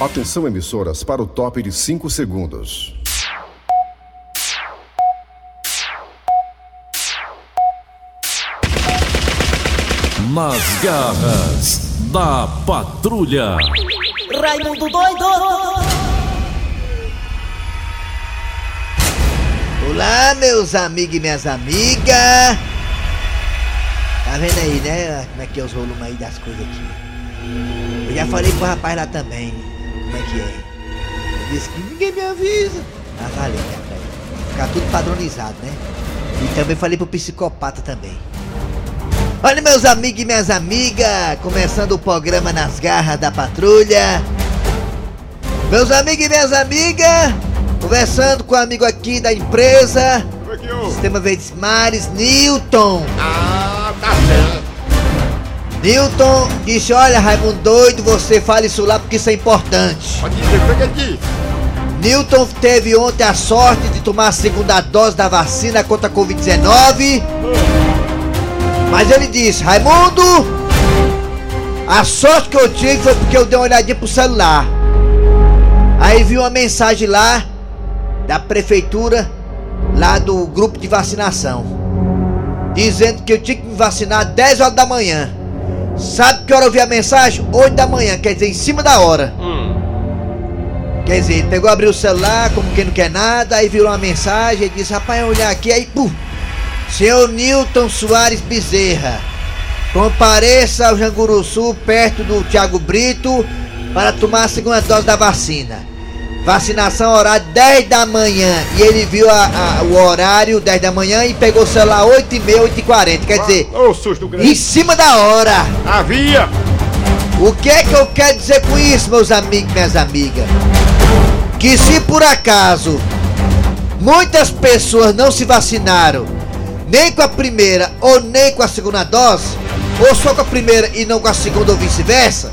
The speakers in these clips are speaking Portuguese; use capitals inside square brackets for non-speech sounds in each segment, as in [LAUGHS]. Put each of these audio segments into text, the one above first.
Atenção emissoras para o top de 5 segundos. Nas garras da patrulha. Raimundo doido! Olá, meus amigos e minhas amigas! Tá vendo aí, né? Como é que é os volumes aí das coisas aqui? Eu já falei pro rapaz lá também, como é que é. Disse que ninguém me avisa. Ah, valeu, né, velho? Ficar tudo padronizado, né? E também falei pro psicopata também. Olha, meus amigos e minhas amigas, começando o programa Nas Garras da Patrulha. Meus amigos e minhas amigas, conversando com o amigo aqui da empresa, Sistema Verdes Mares, Newton. Ah, tá certo. Newton disse: Olha, Raimundo doido, você fala isso lá porque isso é importante. Pode dizer, foi que eu disse. Newton teve ontem a sorte de tomar a segunda dose da vacina contra a Covid-19. Mas ele disse: Raimundo, a sorte que eu tive foi porque eu dei uma olhadinha pro celular. Aí vi uma mensagem lá da prefeitura, lá do grupo de vacinação, dizendo que eu tinha que me vacinar 10 horas da manhã. Sabe que hora eu vi a mensagem? 8 da manhã, quer dizer, em cima da hora. Quer dizer, ele pegou, abriu o celular, como quem não quer nada, aí virou uma mensagem e disse, rapaz, olhar aqui, aí, pum! Senhor Newton Soares Bezerra, compareça ao Janguruçu, perto do Tiago Brito, para tomar a segunda dose da vacina. Vacinação horário 10 da manhã. E ele viu a- a- o horário 10 da manhã e pegou o celular 8 e meia, 8 e 40. Quer dizer, Ô, susto em grande. cima da hora. Havia. O que é que eu quero dizer com isso, meus amigos e minhas amigas? Que se por acaso muitas pessoas não se vacinaram, nem com a primeira ou nem com a segunda dose, ou só com a primeira e não com a segunda ou vice-versa,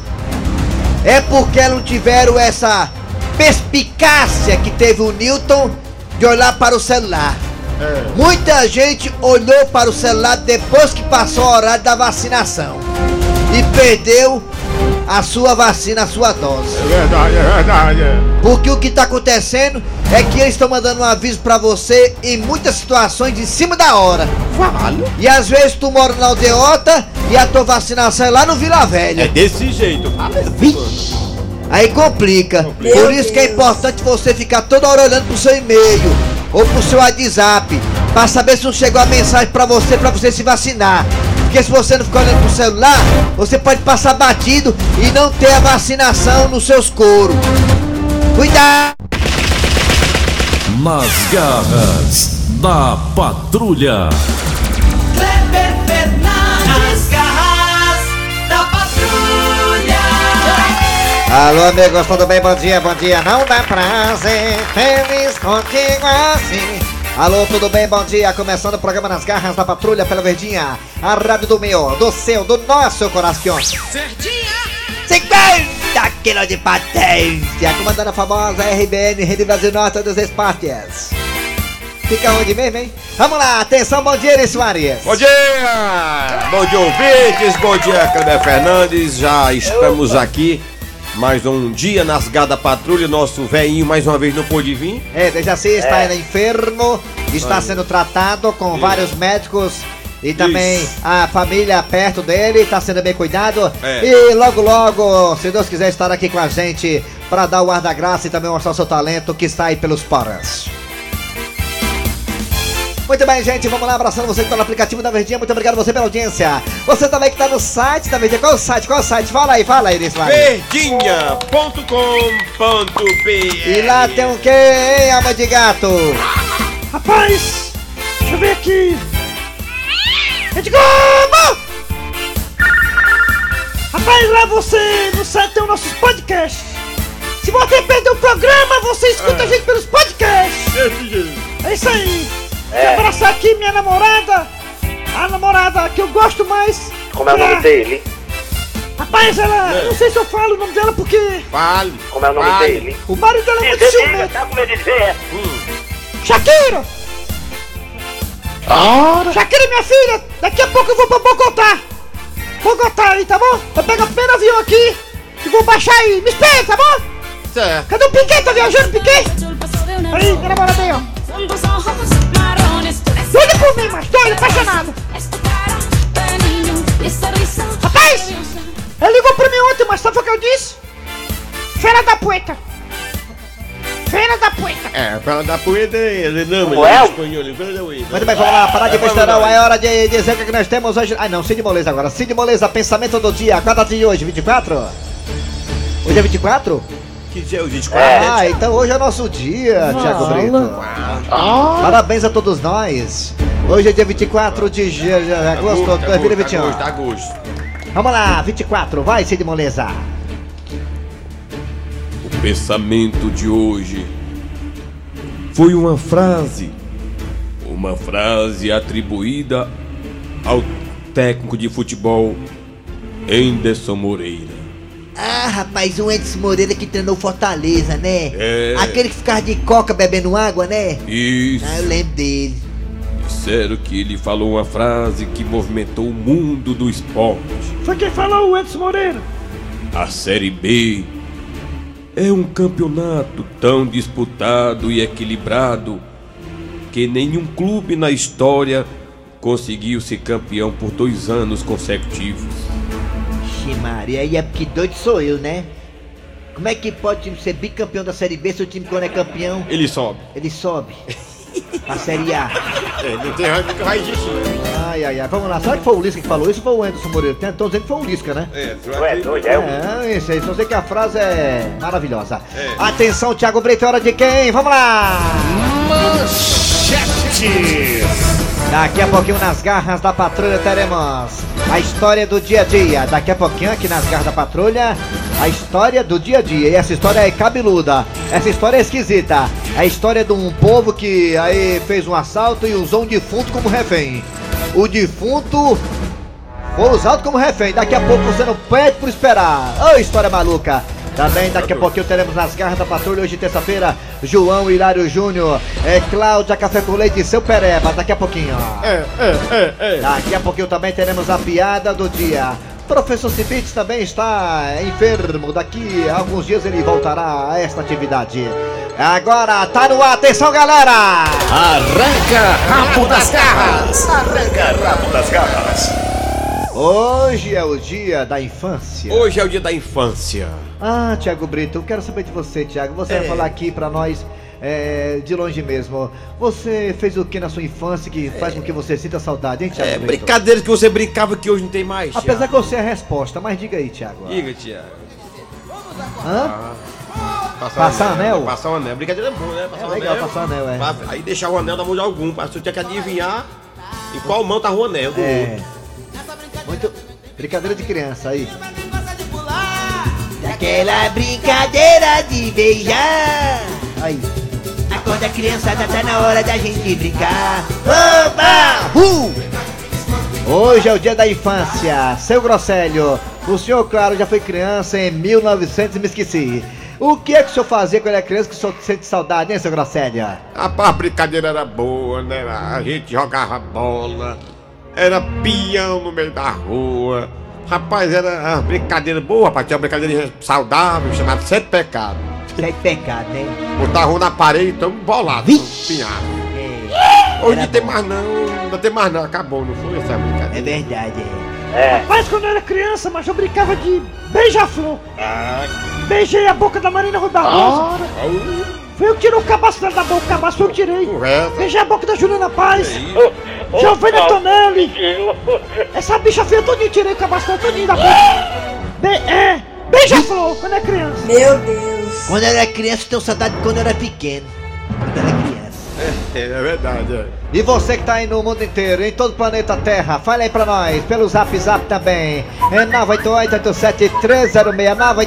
é porque elas não tiveram essa perspicácia que teve o Newton de olhar para o celular. Muita gente olhou para o celular depois que passou o horário da vacinação e perdeu a sua vacina, a sua dose. É verdade, é verdade. é. Porque o que está acontecendo é que eles estão mandando um aviso para você em muitas situações em cima da hora. Vale. E às vezes tu mora na aldeota e a tua vacinação é lá no Vila Velha. É desse jeito. Aí complica. Por isso que é importante você ficar toda hora olhando pro seu e-mail ou pro seu WhatsApp para saber se não chegou a mensagem para você para você se vacinar. Porque se você não ficar olhando pro celular, você pode passar batido e não ter a vacinação nos seus coros. Cuidado! Nas garras da patrulha. Alô, amigos, tudo bem? Bom dia, bom dia. Não dá prazer, feliz contigo assim. Alô, tudo bem? Bom dia. Começando o programa Nas Garras da Patrulha pela Verdinha. A rádio do meu, do seu, do nosso coração. Verdinha. 50 quilos de. Comandando a famosa RBN, Rede Brasil Norte dos Esportes. Fica onde mesmo, hein? Vamos lá, atenção, bom dia, Eri Soares. Bom dia! Bom dia, ouvintes. Bom dia, Kleber Fernandes. Já estamos aqui. Mais um dia nas Gada Patrulha. Nosso velhinho mais uma vez não pôde vir. É, desde assim está ainda enfermo, está sendo tratado com vários médicos e também Isso. a família perto dele, está sendo bem cuidado. É. E logo, logo, se Deus quiser estar aqui com a gente para dar o ar da graça e também mostrar o seu talento que está aí pelos poros. Muito bem, gente, vamos lá, abraçando você que tá no aplicativo da Verdinha, muito obrigado você pela audiência. Você também que tá no site da Verdinha, qual é o site, qual é o site? Fala aí, fala aí, Iris. Verdinha.com.br E lá tem um quê, hein, alma de gato? Rapaz, deixa eu ver aqui. Rede Globo! Rapaz, lá você no site tem os nossos podcasts. Se você perdeu o programa, você escuta a gente pelos podcasts. É isso aí. Quero abraçar aqui minha namorada. A namorada que eu gosto mais. Como é o nome a- dele? Rapaz, ela. eu Não sei se eu falo o nome dela porque. Fale. Como é o nome Fale. dele? O marido dela é muito ciumento. tá com medo de dizer? Shakira! Shakira, minha filha, daqui a pouco eu vou pra Bogotá. Bogotá aí, tá bom? Eu pego o primeiro avião aqui e vou baixar aí. Me espera, tá bom? certo. Cadê o Piquet? Tá viajando, Piquet? Aí, minha namorada aí, ó. Doido por mim, mas doido, apaixonado. Rapaz, ele ligou pra mim ontem, mas sabe o que eu disse? Feira da poeta. Feira da poeta. É, para dar poeta, ele não, mas Ué? é espanhol, para dar poeta. Muito bem, vamos lá, parar de É, lá. é hora de dizer o que nós temos hoje. Ah não, Cid Moleza agora. Cid Moleza, pensamento do dia. Qual a data de hoje? 24? Hoje é 24? Que dia é o 24? Ah, então hoje é nosso dia, Thiago Brito. Parabéns a todos nós. Hoje é dia 24 de ja- agosto de 2021. Agosto, agosto. Vamos lá, 24, vai Cid Moleza. O pensamento de hoje foi uma frase, uma frase atribuída ao técnico de futebol Anderson Moreira. Ah, rapaz, o Edson Moreira que treinou Fortaleza, né? É. Aquele que ficava de coca bebendo água, né? Isso. Ah, eu lembro dele. Disseram que ele falou uma frase que movimentou o mundo do esporte. Foi quem falou, o Edson Moreira. A Série B é um campeonato tão disputado e equilibrado que nenhum clube na história conseguiu ser campeão por dois anos consecutivos. Ixi, Maria, aí é porque doido sou eu, né? Como é que pode ser bicampeão da Série B se o time quando é campeão, Ele sobe. ele sobe? pra Série A. É, não tem nunca vai existir. Ai, ai, ai, vamos lá. Será que foi o Lisca que falou isso ou foi o Anderson Moreira? Estão dizendo que foi o Lisca, né? É, É, isso aí, só sei que a frase é maravilhosa. Atenção, Thiago Brito, é hora de quem? Vamos lá! Daqui a pouquinho nas garras da patrulha teremos a história do dia a dia. Daqui a pouquinho aqui nas garras da patrulha, a história do dia a dia. E essa história é cabeluda, essa história é esquisita. É a história de um povo que aí fez um assalto e usou um defunto como refém. O defunto foi usado como refém. Daqui a pouco você não pede por esperar. Ô, história maluca. Também daqui a pouquinho teremos nas garras da patrulha hoje terça-feira João Hilário Júnior, é Cláudia Café com Leite e seu Pereba. Daqui a pouquinho. É, é, é, é. Daqui a pouquinho também teremos a piada do dia. Professor Cibits também está enfermo. Daqui a alguns dias ele voltará a esta atividade. Agora tá no ar, atenção galera! Arranca rabo das garras. Arranca rabo das garras. Hoje é o dia da infância. Hoje é o dia da infância. Ah, Tiago Brito, eu quero saber de você, Tiago. Você vai É. falar aqui pra nós é, de longe mesmo. Você fez o que na sua infância que faz com que você sinta saudade, hein, Tiago É, Brito? brincadeiras que você brincava que hoje não tem mais. Apesar Thiago. que eu sei a resposta, mas diga aí, Tiago. Diga, Tiago. Hã? Passar anel? Passar o anel. Brincadeira é boa, né? Passar É o legal anel. passar anel, é. Aí deixar o anel na mão de algum. Pra você tinha que adivinhar em qual mão tava o anel do É. outro. Muito. Brincadeira de criança aí. Daquela brincadeira de beijar. Aí. Acorda criançada, tá na hora da gente brincar. Oba! Uh! Hoje é o dia da infância. Seu Grosselho, o senhor, claro, já foi criança em 1900 e me esqueci. O que é que o senhor fazia quando era criança que o senhor sente saudade, hein, seu Grosselho? Rapaz, a brincadeira era boa, né? A gente jogava bola, era peão no meio da rua. Rapaz, era uma brincadeira boa, rapaz. Tinha uma brincadeira saudável, chamada Sete Pecados. Sete pecado, né? Botava um na parede, então bolado, pinhado. É, Hoje não tem bom. mais não, não tem mais não, acabou, não foi essa é brincadeira. verdade, é. Mas quando eu era criança, mas eu brincava de beija-flor. Beijei a boca da Marina Rosa. Foi eu que tirei o cabaço dela da boca, o cabaço eu tirei. O resto, Beijei a boca da Juliana Paz. Giovanna Tonelli. Essa bicha feia todinha, tirei o cabaço dela todinho da boca. Be é, beija-flor quando é criança. Meu Deus. Quando era criança, eu tenho saudade de quando era pequeno. Quando era criança. é, é verdade, é. E você que tá aí no mundo inteiro, em todo o planeta Terra, fale aí pra nós, pelo zap zap também. É 988-87306,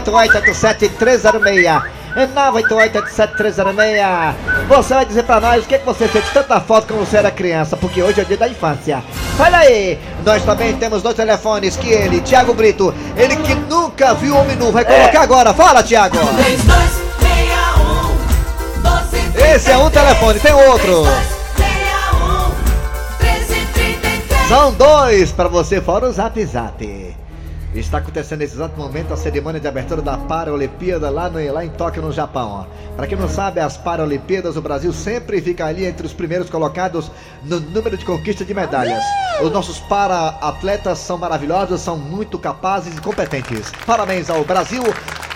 988-87306. É 988-87306. Você vai dizer pra nós o que, que você sente tanta foto quando você era criança, porque hoje é o dia da infância. Fala aí! Nós também temos dois telefones que ele, Thiago Brito, ele que nunca viu homem nu, vai colocar agora. Fala, Thiago! 3261 1233 Esse é um telefone, tem outro. 3261 1333 São dois pra você, fora o zap zap. Está acontecendo nesse exato momento a cerimônia de abertura da Paralimpíada lá, no, lá em Tóquio, no Japão. Para quem não sabe, as Paralimpíadas, o Brasil sempre fica ali entre os primeiros colocados no número de conquista de medalhas. Os nossos para-atletas são maravilhosos, são muito capazes e competentes. Parabéns ao Brasil,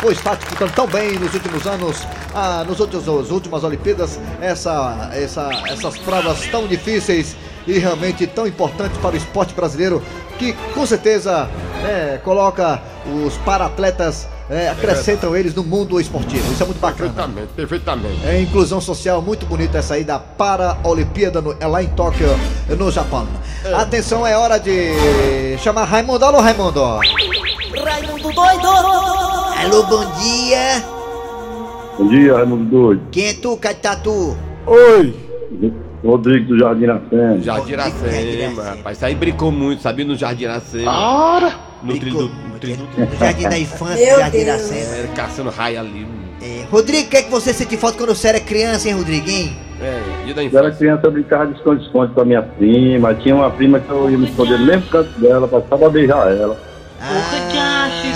pois está disputando tão bem nos últimos anos, ah, nos últimos, as últimas Olimpíadas, essa, essa, essas provas tão difíceis e realmente tão importantes para o esporte brasileiro, que com certeza é, coloca os para-atletas, é, acrescentam eles no mundo esportivo. Isso é muito bacana. Perfeitamente, perfeitamente. É inclusão social muito bonita essa aí da Para-Olimpíada no- é lá em Tóquio, no Japão. Atenção, é hora de chamar Raimundo. Alô, Raimundo. Raimundo doido! Alô, bom dia. Bom dia, Raimundo Doido. Quem é tu, Catatu? Oi! Rodrigo do Jardim Iracema. Jardim Iracema, rapaz. Isso aí brincou muito, sabia? No Jardim Iracema. Ora! no trilho do. Jardim da Infância, Jardim Iracema. Era caçando raio ali. É, Rodrigo, o que é que você sente falta quando você era criança, hein, Rodrigo? hein? É, dia da Quando era infância. criança, eu brincava de esconde-esconde com a minha prima. Tinha uma prima que eu ia me esconder no mesmo canto dela, passava pra beijar ela. Ah,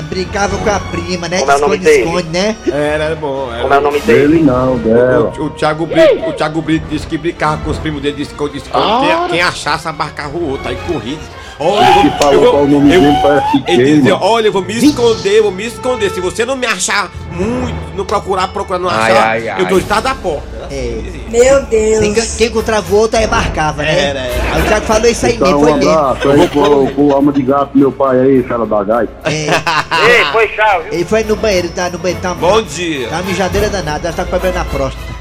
brincava com a prima, né? Como é o nome Esconde, esconde, né? Era, era bom. Era. Como é o nome dele? Dele não, dela. O, o Thiago Brito, o Thiago Brito disse que brincava com os primos dele, disse que esconde, esconde. Quem, quem achasse abarcava o outro, aí corria. disse, Olha, eu vou, eu o nome eu- dele, parece Ele dizia, olha, eu vou me esconder, eu vou me esconder. Se você não me achar muito, não procurar, procurar não Ai, achar, ai, ai. eu dou estado da porta. É. Meu Deus. quem encontrava o outro aí embarcava, né? Era, era. Aí o Thiago falou isso aí Então, mesmo, um foi mesmo. abraço aí pro, pro alma de gato meu pai aí, fera da gaita. É, [LAUGHS] Ei, foi chave, viu? ele foi no banheiro, tá no banheiro, tá, Bom dia. tá mijadeira danada, ela tá com problema na próstata.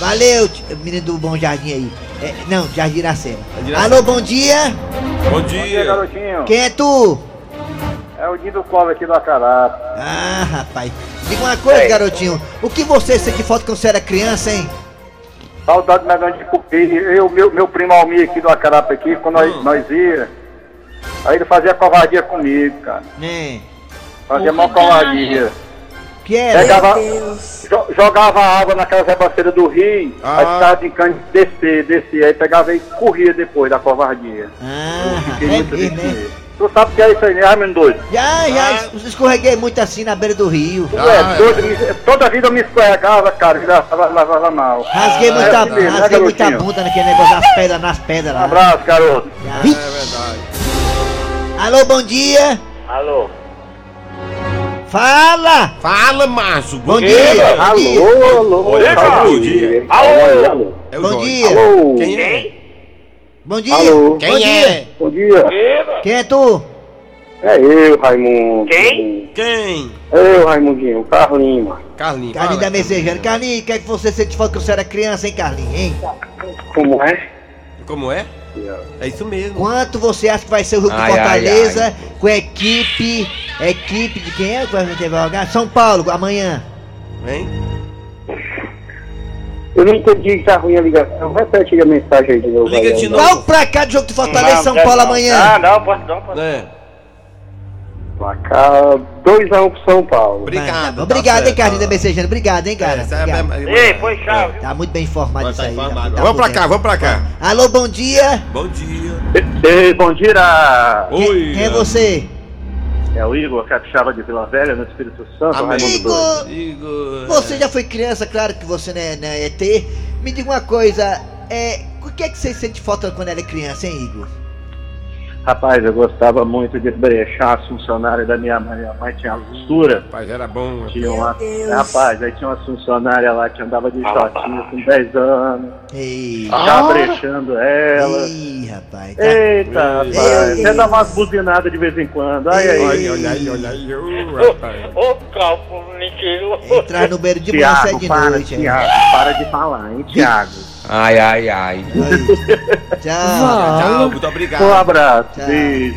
Valeu, menino do Bom Jardim aí. É, não, Jardim Iracema. Alô, bom dia. Bom dia. garotinho. Quem é tu? É o Dido Cova aqui do Acará. Ah, rapaz. Diga uma coisa, garotinho. O que você sente falta quando você era criança, hein? Saudade do Medão de Cupi. Eu, meu, meu primo Almir aqui do Acarapa aqui, quando nós, nós ia, aí ele fazia covardia comigo, cara. Né? Fazia mó covardia. Que era? Pegava, Deus. jo- jogava água naquelas rebaceiras do rio, Ah. aí ficava brincando de descer, descer, aí pegava e corria depois da covardia. Ah, Fiquei é muito mesmo, né? Tu sabe o que é isso aí, né, Raimundo doido? Já, já, Ah. es- escorreguei muito assim na beira do rio. Tu Ah, é é. doido, me- toda vida eu me escorregava, cara, e lavava, mal. Rasguei é muita, assim mesmo, né, rasguei muita bunda naquele negócio das pedras, nas pedras Um lá. abraço, garoto. Já. É verdade. Alô, bom dia. Alô? Fala! Fala, macho. Bom dia! Bom dia! Alô, alô, Oi, alô. bom dia. Alô, alô. É o Bom dia! Alô. Quem é? Bom dia! Alô. Quem Bom é? dia! Bom dia. Quem é tu? É eu, Raimundo. Quem? Quem? Eu, Raimundinho, Carlinho, mano. Carlinhos. Carlinhos da. Messejana. Carlinhos, o que é que você sente falta quando você era criança, hein, Carlinhos, hein? Como é? Como é? É isso mesmo. Quanto você acha que vai ser o jogo de Ai, Fortaleza com a equipe. Equipe de quem é que vai jogar? São Paulo, amanhã. Hein? Eu não entendi que tá ruim a ligação. Repete a mensagem aí de novo. Liga aí, de novo. Qual pra cá de jogo de Fortaleza e São Paulo amanhã? Ah, não, pode não, pode É. Placar 2x1 pro São Paulo. Obrigado. Tá, Obrigado, tá hein, Carlinhos da certo. Messejana. Obrigado, hein, cara. É, Obrigado. é- Ei, foi chave. Tá muito bem informado isso tá aí. informado. tá Vamos por pra cá, vamos pra cá. Alô, bom dia. Bom dia. Ei, bom dia! Quem, Oi. quem é você? É o Igor Capixaba de Vila Velha, no Espírito Santo, Amém. Raimundo Doido. Igor, Igor. você já foi criança, claro que você não é, não é ET. Me diga uma coisa, é, o que é que você sente falta quando era criança, hein, Igor? Rapaz, eu gostava muito de brechar as funcionárias da minha mãe. Minha mãe tinha costura. Rapaz, era bom. Tinha uma, rapaz, aí tinha uma funcionária lá que andava de shortinho com 10 anos. Ei, Ficava brechando ela. Ei, rapaz. Tá. Eita, rapaz. Até Deus. dava umas buzinadas de vez em quando. Ai, ai, Olha, olha aí, olha aí. ô, rapaz. Ô, mentira. Entrar no banheiro de sai Tiago, de para, noite. hein? Tiago, para de falar, hein, Tiago. Ai, ai, ai. [LAUGHS] Tchau. Tchau, muito obrigado. Um abraço, Tchau. beijo.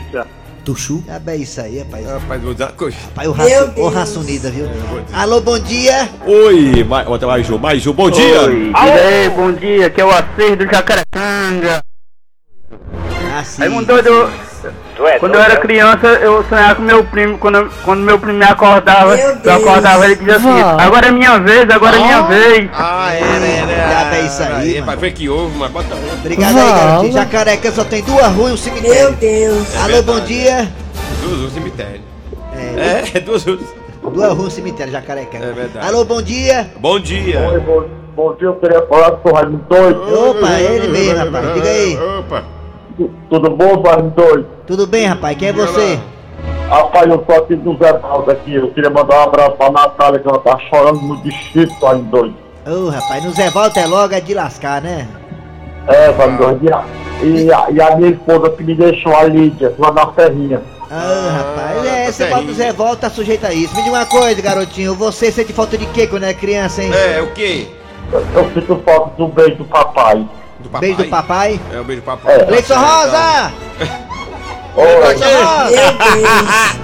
Tuxu? É bem isso aí, rapaz. Rapaz, vou uma coisa. Rapaz, o raço, Deus. raça unida, viu? Alô, bom dia. Oi, mais, mais Ju, mais Ju, bom dia. Oi, aí, bom dia, que é o Acer do Jacarecanga. Assim. Aí, doido, Tu é quando eu era doido, criança, eu sonhava com meu primo, quando, quando meu primo me acordava, Meu eu acordava ele dizia assim, agora é minha vez, agora é minha vez. Ah, era, era. Já é isso aí, foi que houve, mas bota outro. Obrigado aí, garotinho. Jacareca só tem duas ruas e um Meu cemitério. Deus. Alô, bom dia. Jesus, o cemitério. É, É, duas ruas. duas ruas cemitério, Jacareca. É verdade. Alô, bom dia. Bom dia. bom, bom dia, eu queria falar com o Raimundo Doido. Opa, é ele mesmo, rapaz. Diga aí. Opa. Tudo bom, Doido? Tudo bem, rapaz? Quem é você? Rapaz, eu tô aqui do Zé Valdo aqui. Eu queria mandar um abraço pra Natália, que ela tá chorando muito de chifre, Doido. Ô, rapaz, no Zé Walter logo é de lascar, né? É, Raimundo Doido. E a, e, a, e a minha esposa que me deixou, a Lídia, lá na Serrinha. Ah, rapaz, é, tá você bota Zé Walter, tá sujeito a isso. Me diga uma coisa, garotinho. Você sente falta de quê quando é criança, hein? É, o quê? Eu, eu sinto falta do beijo do papai. Do papai? Beijo do papai. É, o beijo do papai. É. Leite Rosa! Oi, Leite Rosa!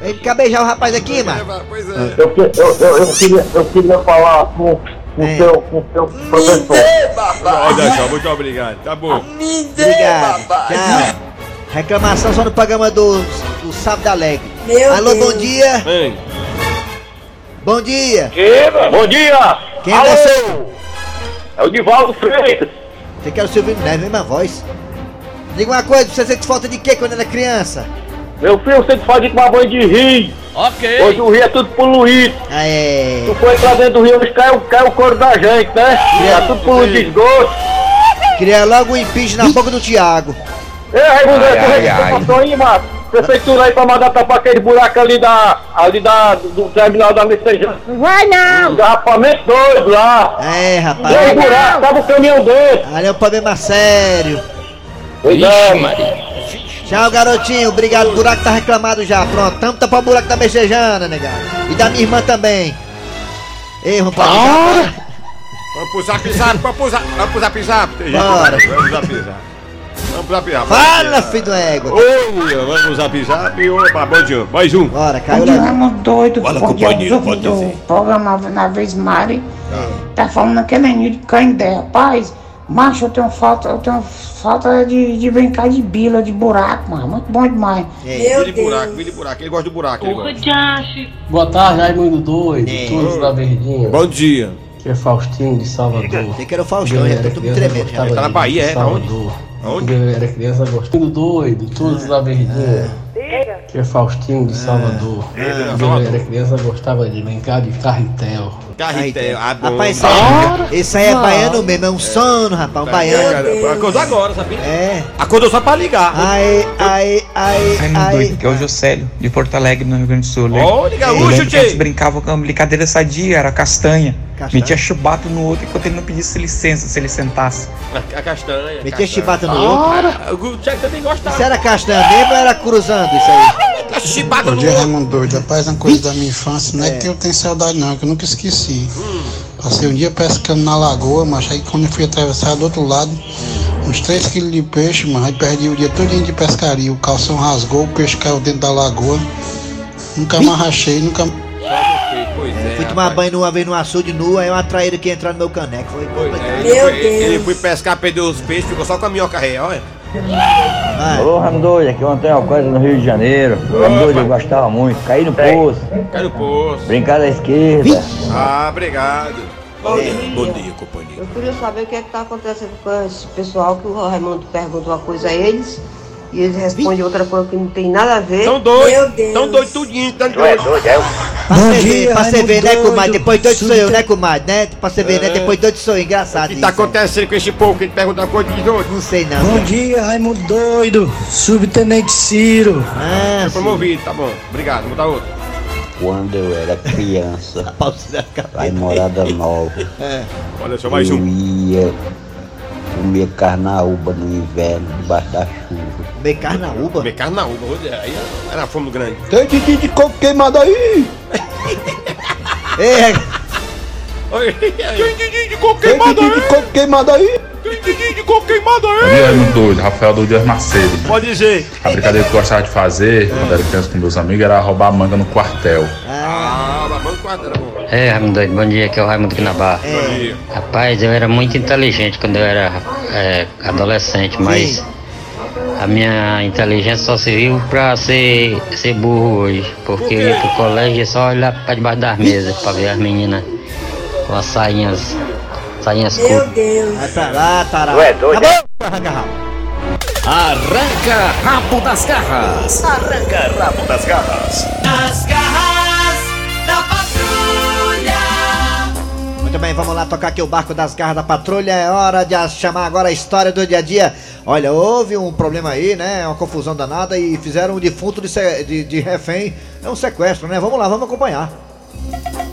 Vem cá beijar o rapaz aqui, mano. Pois é. eu, eu, eu, eu, queria, eu queria falar com com o É. seu, com o seu professor. Olha só, muito obrigado. Tá bom. Obrigado. Tchau. Reclamação só no programa do, do Sábado Alegre. Meu Alô, Deus. bom dia. Vem. Bom dia. Bom dia! Quem é você? É o Divaldo Freitas. Você quer o Silvio Neves, mesma voz. Diga uma coisa, você sente falta de quê quando era criança? Meu filho, você faz de tomar banho de rio. Ok. Hoje o rio é tudo poluído. Ah, é. Tu foi pra dentro do rio, hoje cai, o- cai o couro da gente, né? Tá tudo poluído de esgoto. Queria logo um impeachment na boca do Thiago. Ei, Raimundo, tu reclamação aí, mano. Prefeitura aí pra mandar tapar aquele buraco ali da. ali da. do terminal da Messejana. Vai não! Garrafamento doido lá. É, rapaz. Tem buraco, tava o caminhão desse. Ali é um problema sério. Cuidado. Tchau, garotinho. Obrigado. O buraco tá reclamado já. Pronto. Tamo tapar o buraco da mexejana, negado. E da minha irmã também. Ei, vamos pra Vamos pro zap zap, vamos pro zap, vamos pro zap zap. Bora. Vamos pro zap zap. Vamos zap zap. Fala, filho do égua. Oi, vamos zap zap. Opa, bom dia. Mais um. Bora, caiu lá. Raimundo doido. Fala, companheiro, pode dizer. programa na vez Mari. Tá falando aquele menino de Canindé. Rapaz, macho, eu tenho falta, eu tenho falta de, de brincar de bila, de buraco, mano. Muito bom demais. Meu Vira de buraco, Deus. vira de buraco. Ele gosta do buraco. Ele gosta. Boa tarde, Raimundo Doido, É. todos da Verdinha. Bom dia. Que é Faustinho de Salvador. Sei que era o Faustão, já tô tudo me tremendo. Já. Ele tá na Bahia, é? Tá onde? Aonde? Quando eu era criança, gostando doido, todos da Verdinha. Que é Faustinho de Salvador. Quando eu era criança, gostava de brincar de carretel. Carretel. Ah, bom. Rapaz, esse aí, esse aí é baiano mesmo, é um sono, rapaz, um baiano. Cara, Acordou agora, sabia? É. Acordou só pra ligar. Aí, aí, aí, Raimundo aí. doido, que é o Josélio, de Porto Alegre, no Rio Grande do Sul. Olha, gaúcho, que a gente brincava com uma brincadeira sadia, era castanha. Castanha? Metia chibata no outro enquanto ele não pedisse licença, se ele sentasse. A castanha. Metia chibata no outro. Ah, O Tchek também gostava. Isso era castanha mesmo ou era cruzando isso aí? A chibata Bom dia, outro. Raimundo Doido. Rapaz, uma coisa da minha infância, não é, que eu tenho saudade não, é que eu nunca esqueci. Passei um dia pescando na lagoa, mas aí quando eu fui atravessar do outro lado, uns 3 quilos de peixe, mas aí perdi o dia todinho de pescaria. O calção rasgou, o peixe caiu dentro da lagoa. Nunca mais rachei, nunca Pois é. Fui tomar banho uma vez no açude nu, aí uma traíra que entrou no meu caneco. Foi complicado. é, Meu ele, foi, Deus. ele foi pescar, perdeu os peixes, ficou só com a minhoca ré, olha. Vai. Ô, Raimundo doido, aqui é o Antônio Alcântara no Rio de Janeiro. Raimundo doido, eu gostava muito. Caí no poço, Cai no poço. brincar da esquerda. Ah, obrigado. Bom dia, companheiro. Eu queria saber o que é que tá acontecendo com esse pessoal que o Raimundo pergunta uma coisa a eles e eles respondem outra coisa que não tem nada a ver. Tão doido. Meu Deus. Tão doido tudinho, tão é doido. doido, é? Pra você ver, pra você ver, né, doido. comadre? Depois doido sou eu, né, comadre? Né? Pra você ver, né? Depois doido sou eu. Engraçado O que tá né? acontecendo com esse povo que ele pergunta uma coisa de doido? Não sei não. Bom cara. dia, Raimundo Doido, Subtenente Ciro. Ah, Foi promovido, tá bom. Obrigado, vou dar outro. Quando eu era criança, [LAUGHS] lá em Morada Nova, Olha só, mais eu um. ia comer carnaúba no inverno, debaixo da chuva. Meio carnaúba. Comer carnaúba, aí era fome grande. Tem Didi de coco queimado aí. Ei, Oi, aí. Tem Didi de coco queimado aí. de coco queimado aí. Raimundo doido, Rafael do Dias Macedo. Pode dizer. A brincadeira que eu gostava de fazer quando era criança com meus amigos era roubar manga no quartel. Ah, babando quadro era bom. É, Raimundo doido, bom dia, aqui é o Raimundo aqui na Barra. Bom dia. Rapaz, eu era muito inteligente quando eu era é, adolescente, mas a minha inteligência só serviu pra ser, ser burro hoje. Porque eu ia pro colégio e só olhar pra debaixo das mesas pra ver as meninas com as sainhas, sainhas Meu curtas. Deus. vai pra lá, tará. Tu é doido, Acabou? Arranca rabo. Das garras. Arranca rabo das garras. Nas garras Muito bem, vamos lá tocar aqui o barco das garras da patrulha. É hora de chamar agora a história do dia a dia. Olha, houve um problema aí, né? Uma confusão danada e fizeram um defunto de, de, de refém. É um sequestro, né? Vamos lá, vamos acompanhar.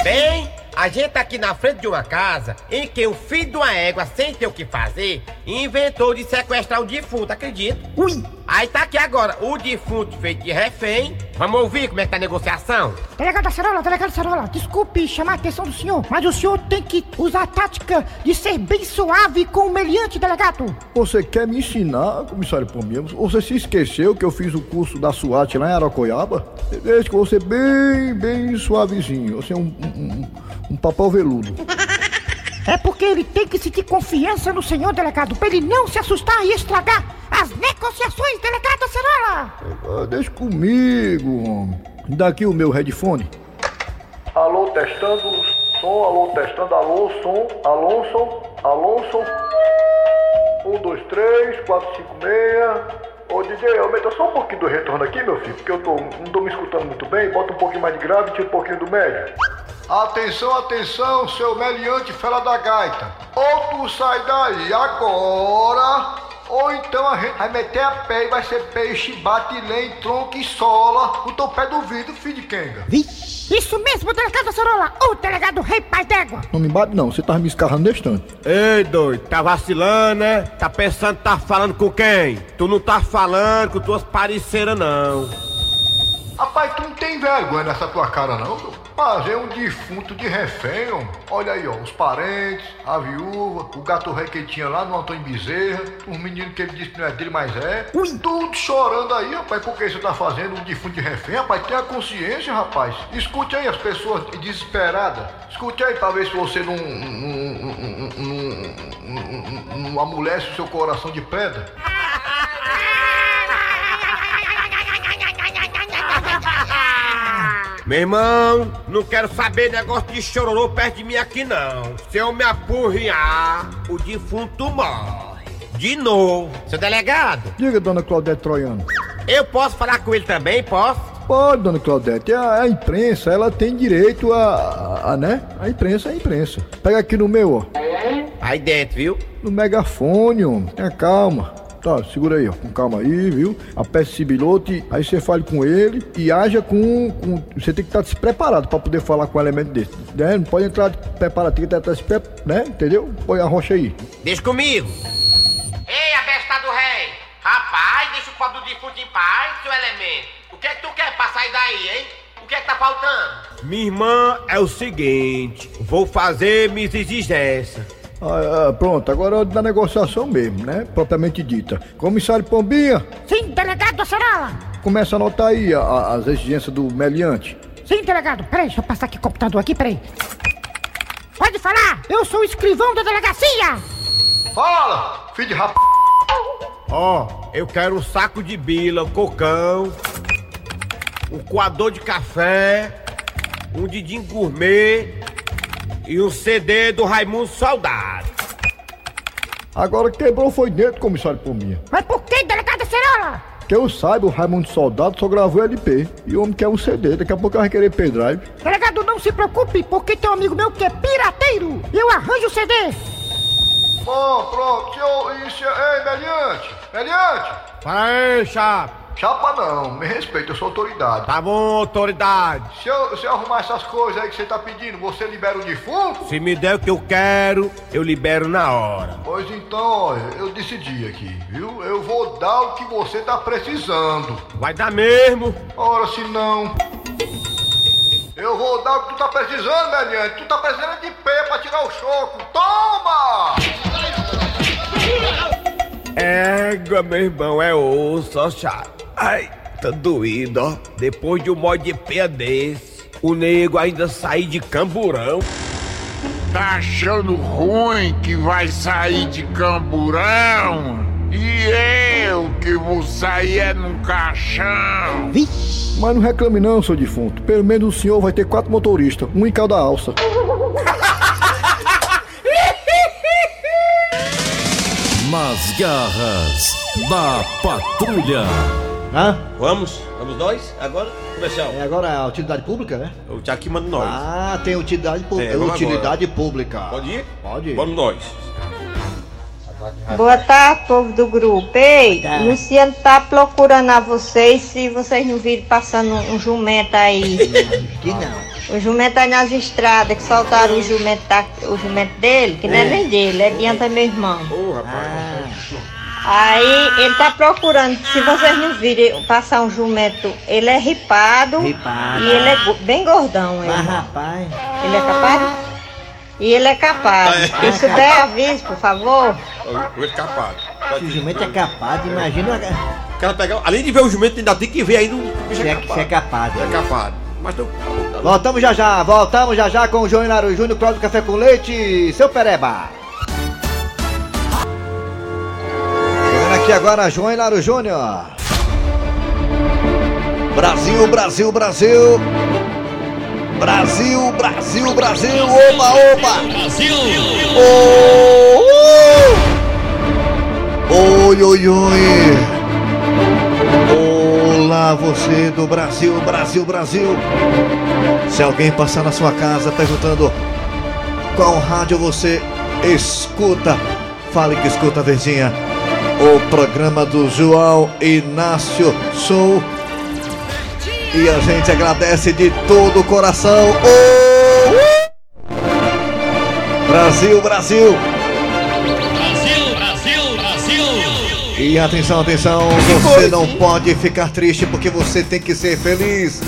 Bem, a gente tá aqui na frente de uma casa em que o filho de uma égua, sem ter o que fazer, inventou de sequestrar o defunto, acredita? Ui! Aí tá aqui agora, o defunto feito de refém. Vamos ouvir como é que tá a negociação? Delegado Acerola, delegado Acerola, desculpe chamar a atenção do senhor, mas o senhor tem que usar a tática de ser bem suave com o meliante, delegado. Você quer me ensinar, comissário Pombinha? Você se esqueceu que eu fiz o curso da SWAT lá em Aracoiaba? Desde que você bem, bem suavezinho. Você é um, um, um- um papel veludo. É porque ele tem que sentir confiança no senhor, delegado, pra ele não se assustar e estragar as negociações, delegado Acerola. Ah, deixa comigo, homem. Daqui o meu headphone. Alô, testando som, alô, testando, alô, som, alô, som, alô, som. Um, dois, três, quatro, cinco, meia. Ô DJ, aumenta só um pouquinho do retorno aqui, meu filho, porque eu tô, não tô me escutando muito bem. Bota um pouquinho mais de grave e tira um pouquinho do médio. Atenção, atenção, seu meliante fera da gaita. Ou tu sai daí agora, ou então a gente vai meter a pé e vai ser peixe, bate, lém, tronco e sola no teu pé do vidro, filho de quenga. Isso mesmo, delegado Acerola, o delegado rei pai d'égua. Não me bate não, você tava me escarrando nesse tanto. Ei, doido, tá vacilando, né? Tá pensando que tá falando com quem? Tu não tá falando com tuas parceiras, não. Rapaz, tu não tem vergonha nessa tua cara não, meu? Fazer um defunto de refém, homem. Olha aí, ó, os parentes, a viúva, o gato rei que ele tinha lá no Antônio Bezerra, os meninos que ele disse que não é dele, mas é. Tudo chorando aí, rapaz, por que você tá fazendo um defunto de refém? Rapaz, tenha consciência, rapaz. Escute aí as pessoas desesperadas. Escute aí ver se você não, não, não, não, não, não amolece o seu coração de pedra. Meu irmão, não quero saber negócio de chororô perto de mim aqui, não. Se eu me apurriar, o defunto morre. De novo. Seu delegado, Diga, dona Claudete Troiano. eu posso falar com ele também, posso? Pode, dona Claudete. A, a imprensa, ela tem direito a, a, a, né? A imprensa é a imprensa. Pega aqui no meu, ó. Aí dentro, viu? No megafone, homem. Tenha calma. Tá, segura aí, ó. Com calma aí, viu? Aperte esse bilote, aí você fale com ele e haja com. com- você tem que estar despreparado pra poder falar com um elemento desse. Né? Não pode entrar preparado, tem que estar despreparado, né? Entendeu? Põe a rocha aí. Deixa comigo. Ei, abestado rei. Rapaz, deixa o pobre do defunto em paz, seu elemento. O que é que tu quer pra sair daí, hein? O que é que tá faltando? Minha irmã é o seguinte: vou fazer minhas exigências. Ah, ah, pronto, agora é hora da negociação mesmo, né? Propriamente dita. Comissário Pombinha, Sim, delegado Acerola. começa a anotar aí a- a- as exigências do meliante. Sim, delegado. Peraí, deixa eu passar aqui o computador aqui, peraí. Pode falar, eu sou o escrivão da delegacia. Fala, filho de rap... Ó, eu quero um saco de bila, um cocão, um coador de café, um didim gourmet e um CD do Raimundo Soldado. Agora quebrou foi dentro, comissário Pombinha. Mas por que, delegado Acerola? Que eu saiba, o Raimundo Soldado só gravou LP. E o homem quer um CD, daqui a pouco vai querer pendrive. Delegado, não se preocupe, porque tem um amigo meu que é pirateiro. Eu arranjo o CD. Bom, pronto, eu, isso, ei, Meliante, Meliante. Fala aí, chapa. Chapa não, me respeita, eu sou autoridade. Tá bom, autoridade. Se eu, se eu arrumar essas coisas aí que você tá pedindo, você libera o defunto? Se me der o que eu quero, eu libero na hora. Pois então, olha, eu decidi aqui, viu? Eu vou dar o que você tá precisando. Vai dar mesmo? Ora, se não. Eu vou dar o que tu tá precisando, Meliante. Tu tá precisando de pé pra tirar o choco. Toma! Égua, meu irmão, é osso, chato. Ai, tá doído, ó. Depois de um mod de pé desse, o nego ainda sair de camburão. Tá achando ruim que vai sair de camburão? E eu que vou sair é num caixão. Mas não reclame não, seu defunto. Pelo menos o senhor vai ter quatro motoristas, um em cada alça. Nas garras da patrulha. Hã? Vamos? Vamos nós? Agora? Comercial. É agora a utilidade pública, né? O Tiago manda nós. Ah, tem utilidade pública. É, utilidade pública. Pode ir? Pode ir. Vamos nós. Boa tarde, povo do grupo. Ei, Tá. Luciano tá procurando a vocês se vocês não viram passando um jumento aí. que não. O jumento aí nas estradas, que soltaram o jumento, o jumento dele, que não é É. nem dele, é diante meu irmão. Ô, rapaz. Aí ele tá procurando, se vocês não virem passar um jumento, ele é ripado, Ripado. e ele é bem gordão. Ele, Mas rapaz. ele é capaz? E ele é capaz. Ah, é. Se souber, avise, por favor. O escapado. Se o jumento é capaz, imagina O cara pegar, além de ver o jumento, ainda tem que ver aí no bicho se é é, capado. se é capaz. É capado. Mas tu. Voltamos já já, voltamos já já com o João Inário Júnior, Cláudio Café com Leite, seu Pereba. Aqui agora, João Inário Júnior. Brasil, Brasil, Brasil. Brasil, Brasil, Brasil, oba, oba. Brasil! Oi, oi, oi. Olá, você do Brasil, Brasil, Brasil. Se alguém passar na sua casa perguntando qual rádio você escuta, fale que escuta, Verdinha. O programa do João Inácio Sou. E a gente agradece de todo o coração. Oh! Brasil, Brasil. Brasil, Brasil, Brasil! E atenção, atenção, você não pode ficar triste porque você tem que ser feliz.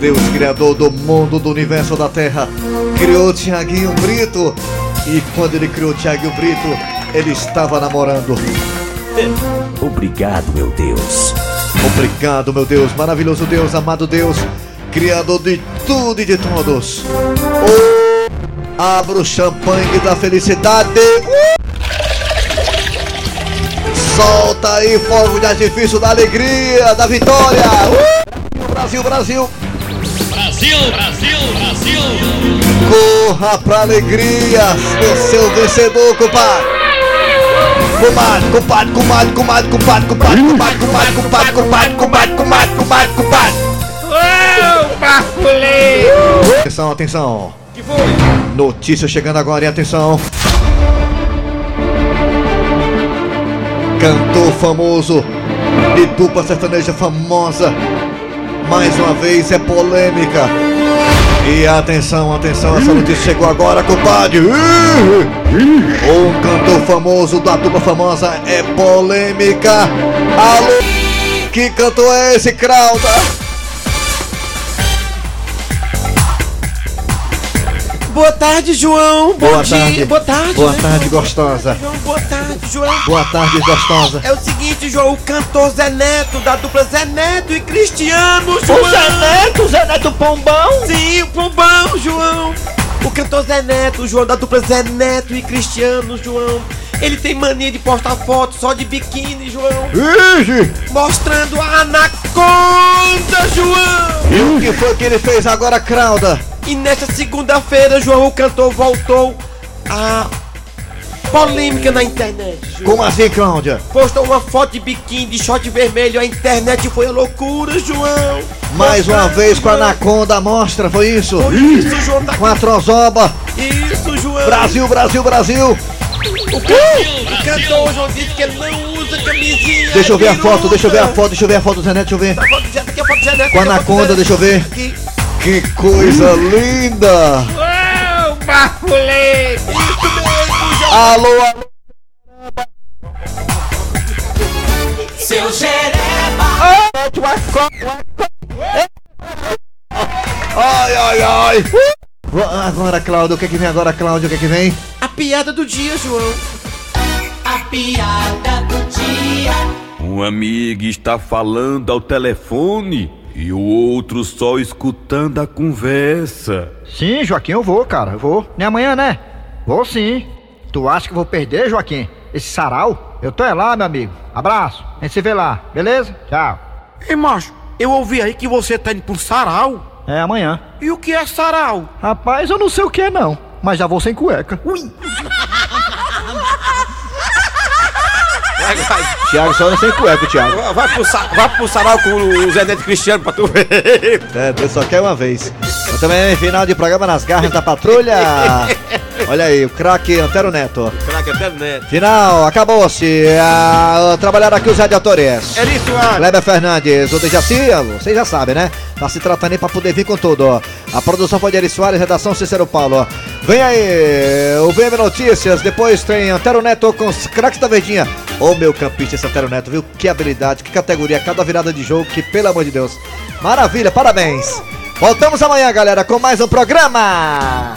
Deus, Criador do mundo, do universo, da terra, criou Tiaguinho Brito. E quando ele criou Tiaguinho Brito, ele estava namorando. Obrigado, meu Deus. Obrigado, meu Deus, maravilhoso Deus, amado Deus, Criador de tudo e de todos. Oh, abra o champanhe da felicidade. Uh! Solta aí fogo de artifício da alegria, da vitória. Uh! Brasil, Brasil. Brasil, Brasil, Brasil! Corra pra alegria, você é o vencedor, compadre. Compadre, compadre, compadre, compadre, compadre, compadre, compadre, compadre, compadre, compadre, compadre, compadre, compadre, compadre. Ô, bafulê! Atenção, atenção. Que foi? Notícia chegando agora e atenção. Cantor famoso e dupla sertaneja famosa. Mais uma vez é polêmica. E atenção, atenção, essa notícia chegou agora, compadre. Um cantor famoso da dupla famosa é polêmica. Alô, que cantor é esse, Crauda? Boa tarde, João. Bom Boa dia. tarde. Boa tarde. Boa né? tarde, gostosa. João, boa tarde, João. Boa tarde, gostosa. É o seguinte, João, o cantor Zé Neto, da dupla Zé Neto e Cristiano, João. O Zé Neto, Zé Neto Pombão? Sim, o Pombão, João. O cantor Zé Neto, João, da dupla Zé Neto e Cristiano, João. Ele tem mania de postar foto só de biquíni, João. Ixi! Mostrando a anaconda, João. E o que foi que ele fez agora, Crauda? E nesta segunda-feira, João, o cantor voltou a polêmica na internet. João. Como assim, Cláudia? Postou uma foto de biquíni de short vermelho, a internet foi a loucura, João. Mais uma vez com a Anaconda mostra, foi isso? Foi isso, João, tá Com a trozoba. Isso, João. Brasil, Brasil, Brasil. O, can... o cantor, João, disse que ele não usa camisinha. Deixa eu ver a foto, deixa eu ver a foto, deixa eu ver a foto do Neto, deixa eu ver. Tá foto de aqui a foto de Neto, Com a Anaconda, deixa eu ver. Aqui. Que coisa linda. Ô, bafulê. Isso mesmo, João. Alô, alô. Seu Jereba. Ai, ai, ai. Agora, Cláudia, o que é que vem agora, Cláudia? O que é que vem? A piada do dia, João. A piada do dia. Um amigo está falando ao telefone e o outro só escutando a conversa. Sim, Joaquim, eu vou, cara. Eu vou. Nem amanhã, né? Vou sim. Tu acha que eu vou perder, Joaquim? Esse sarau? Eu tô é lá, meu amigo. Abraço. A gente se vê lá, beleza? Tchau. Ei, macho, eu ouvi aí que você tá indo um sarau. É amanhã. E o que é sarau? Rapaz, eu não sei o que é não, mas já vou sem cueca. Ui! Thiago vai. Thiago só não sem cueca, o Thiago. Vai pro, sa- vai pro sarau com o Zé Neto Cristiano pra tu ver. É, Deus só quer uma vez. Também final de programa nas garras da patrulha. [LAUGHS] Olha aí, o craque Antero Neto. Craque até Neto. Final, acabou-se. Ah, trabalharam aqui os radiadores. Eri Soares. Kleber Fernandes, o Dejaci, vocês já sabem, né? Tá se tratando aí pra poder vir com tudo. A produção foi de Eri Soares, redação Cícero Paulo. Vem aí, o VM Notícias, depois tem Antero Neto com os craques da Verdinha. Ô meu campista esse Antero Neto, viu? Que habilidade, que categoria, cada virada de jogo, que pelo amor de Deus. Maravilha, parabéns. Voltamos amanhã, galera, com mais um programa.